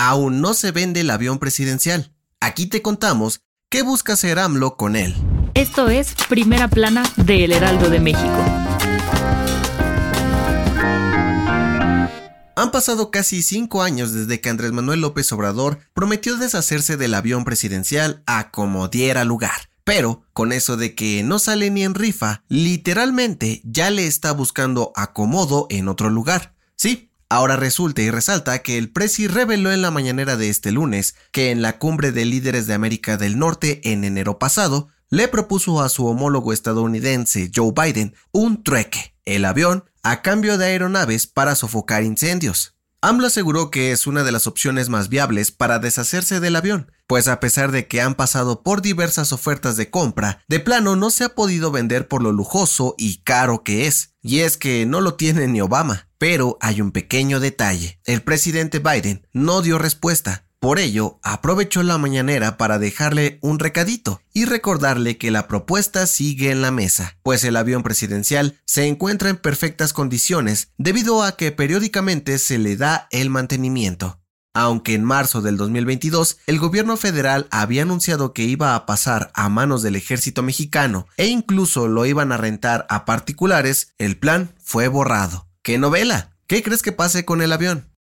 aún no se vende el avión presidencial. Aquí te contamos qué busca hacer AMLO con él. Esto es Primera Plana de El Heraldo de México. Han pasado casi cinco años desde que Andrés Manuel López Obrador prometió deshacerse del avión presidencial a como diera lugar. Pero, con eso de que no sale ni en rifa, literalmente ya le está buscando acomodo en otro lugar. Sí, Ahora resulta y resalta que el Presi reveló en la mañanera de este lunes que en la cumbre de líderes de América del Norte en enero pasado, le propuso a su homólogo estadounidense Joe Biden un trueque, el avión, a cambio de aeronaves para sofocar incendios. AMLO aseguró que es una de las opciones más viables para deshacerse del avión, pues a pesar de que han pasado por diversas ofertas de compra, de plano no se ha podido vender por lo lujoso y caro que es, y es que no lo tiene ni Obama. Pero hay un pequeño detalle. El presidente Biden no dio respuesta. Por ello, aprovechó la mañanera para dejarle un recadito y recordarle que la propuesta sigue en la mesa, pues el avión presidencial se encuentra en perfectas condiciones debido a que periódicamente se le da el mantenimiento. Aunque en marzo del 2022 el gobierno federal había anunciado que iba a pasar a manos del ejército mexicano e incluso lo iban a rentar a particulares, el plan fue borrado. ¿Qué novela? ¿Qué crees que pase con el avión?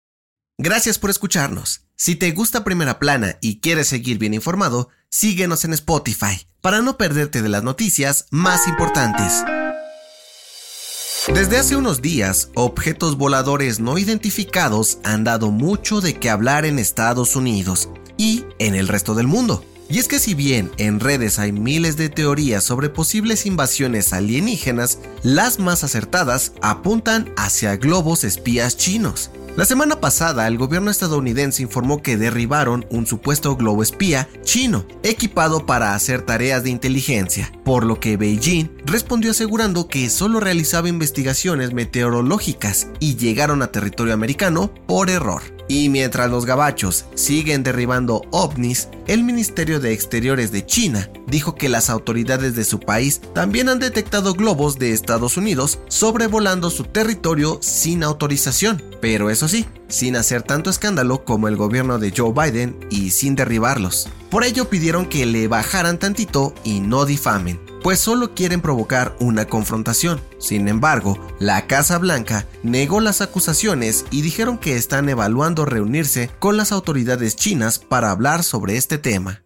Gracias por escucharnos. Si te gusta Primera Plana y quieres seguir bien informado, síguenos en Spotify para no perderte de las noticias más importantes. Desde hace unos días, objetos voladores no identificados han dado mucho de qué hablar en Estados Unidos y en el resto del mundo. Y es que si bien en redes hay miles de teorías sobre posibles invasiones alienígenas, las más acertadas apuntan hacia globos espías chinos. La semana pasada, el gobierno estadounidense informó que derribaron un supuesto globo espía chino, equipado para hacer tareas de inteligencia, por lo que Beijing respondió asegurando que solo realizaba investigaciones meteorológicas y llegaron a territorio americano por error. Y mientras los gabachos siguen derribando ovnis, el Ministerio de Exteriores de China dijo que las autoridades de su país también han detectado globos de Estados Unidos sobrevolando su territorio sin autorización, pero eso sí, sin hacer tanto escándalo como el gobierno de Joe Biden y sin derribarlos. Por ello pidieron que le bajaran tantito y no difamen pues solo quieren provocar una confrontación. Sin embargo, la Casa Blanca negó las acusaciones y dijeron que están evaluando reunirse con las autoridades chinas para hablar sobre este tema.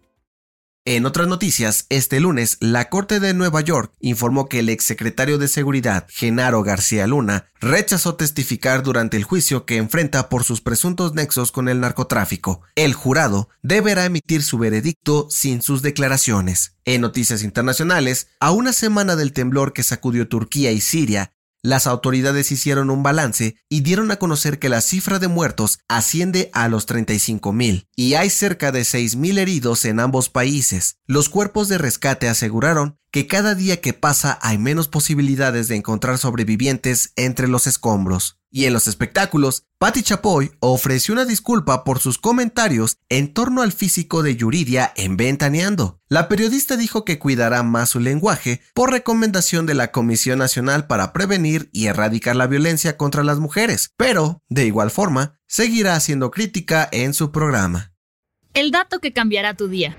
En otras noticias, este lunes, la Corte de Nueva York informó que el exsecretario de Seguridad, Genaro García Luna, rechazó testificar durante el juicio que enfrenta por sus presuntos nexos con el narcotráfico. El jurado deberá emitir su veredicto sin sus declaraciones. En noticias internacionales, a una semana del temblor que sacudió Turquía y Siria, las autoridades hicieron un balance y dieron a conocer que la cifra de muertos asciende a los 35.000 y hay cerca de 6.000 heridos en ambos países. Los cuerpos de rescate aseguraron que cada día que pasa hay menos posibilidades de encontrar sobrevivientes entre los escombros. Y en los espectáculos, Patti Chapoy ofreció una disculpa por sus comentarios en torno al físico de Yuridia en Ventaneando. La periodista dijo que cuidará más su lenguaje por recomendación de la Comisión Nacional para Prevenir y Erradicar la Violencia contra las Mujeres, pero, de igual forma, seguirá haciendo crítica en su programa. El dato que cambiará tu día.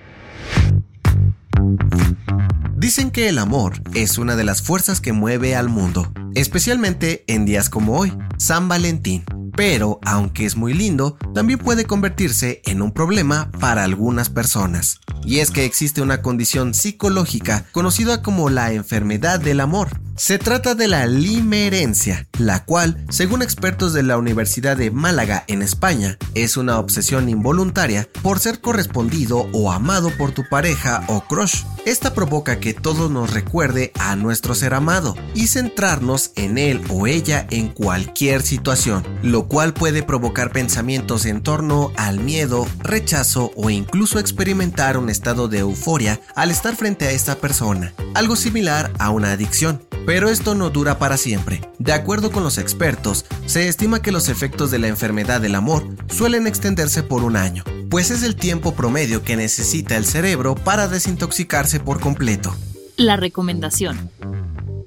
Dicen que el amor es una de las fuerzas que mueve al mundo, especialmente en días como hoy, San Valentín. Pero, aunque es muy lindo, también puede convertirse en un problema para algunas personas. Y es que existe una condición psicológica conocida como la enfermedad del amor, Se trata de la limerencia, la cual, según expertos de la Universidad de Málaga en España, es una obsesión involuntaria por ser correspondido o amado por tu pareja o crush. Esta provoca que todo nos recuerde a nuestro ser amado y centrarnos en él o ella en cualquier situación, lo cual puede provocar pensamientos en torno al miedo, rechazo o incluso experimentar un estado de euforia al estar frente a esta persona, algo similar a una adicción. Pero esto no dura para siempre. De acuerdo con los expertos, se estima que los efectos de la enfermedad del amor suelen extenderse por un año, pues es el tiempo promedio que necesita el cerebro para desintoxicarse por completo. La recomendación.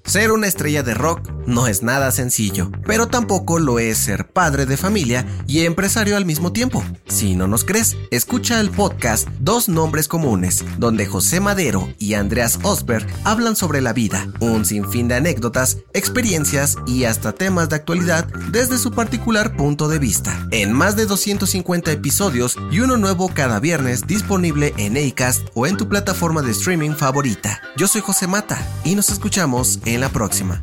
Ser una estrella de rock no es nada sencillo, pero tampoco lo es ser padre de familia y empresario al mismo tiempo. Si no nos crees, escucha el podcast Dos Nombres Comunes, donde José Madero y Andreas Osberg hablan sobre la vida, un sinfín de anécdotas, experiencias y hasta temas de actualidad desde su particular punto de vista. En más de 250 episodios y uno nuevo cada viernes disponible en Acast o en tu plataforma de streaming favorita. Yo soy José Mata y nos escuchamos en la próxima.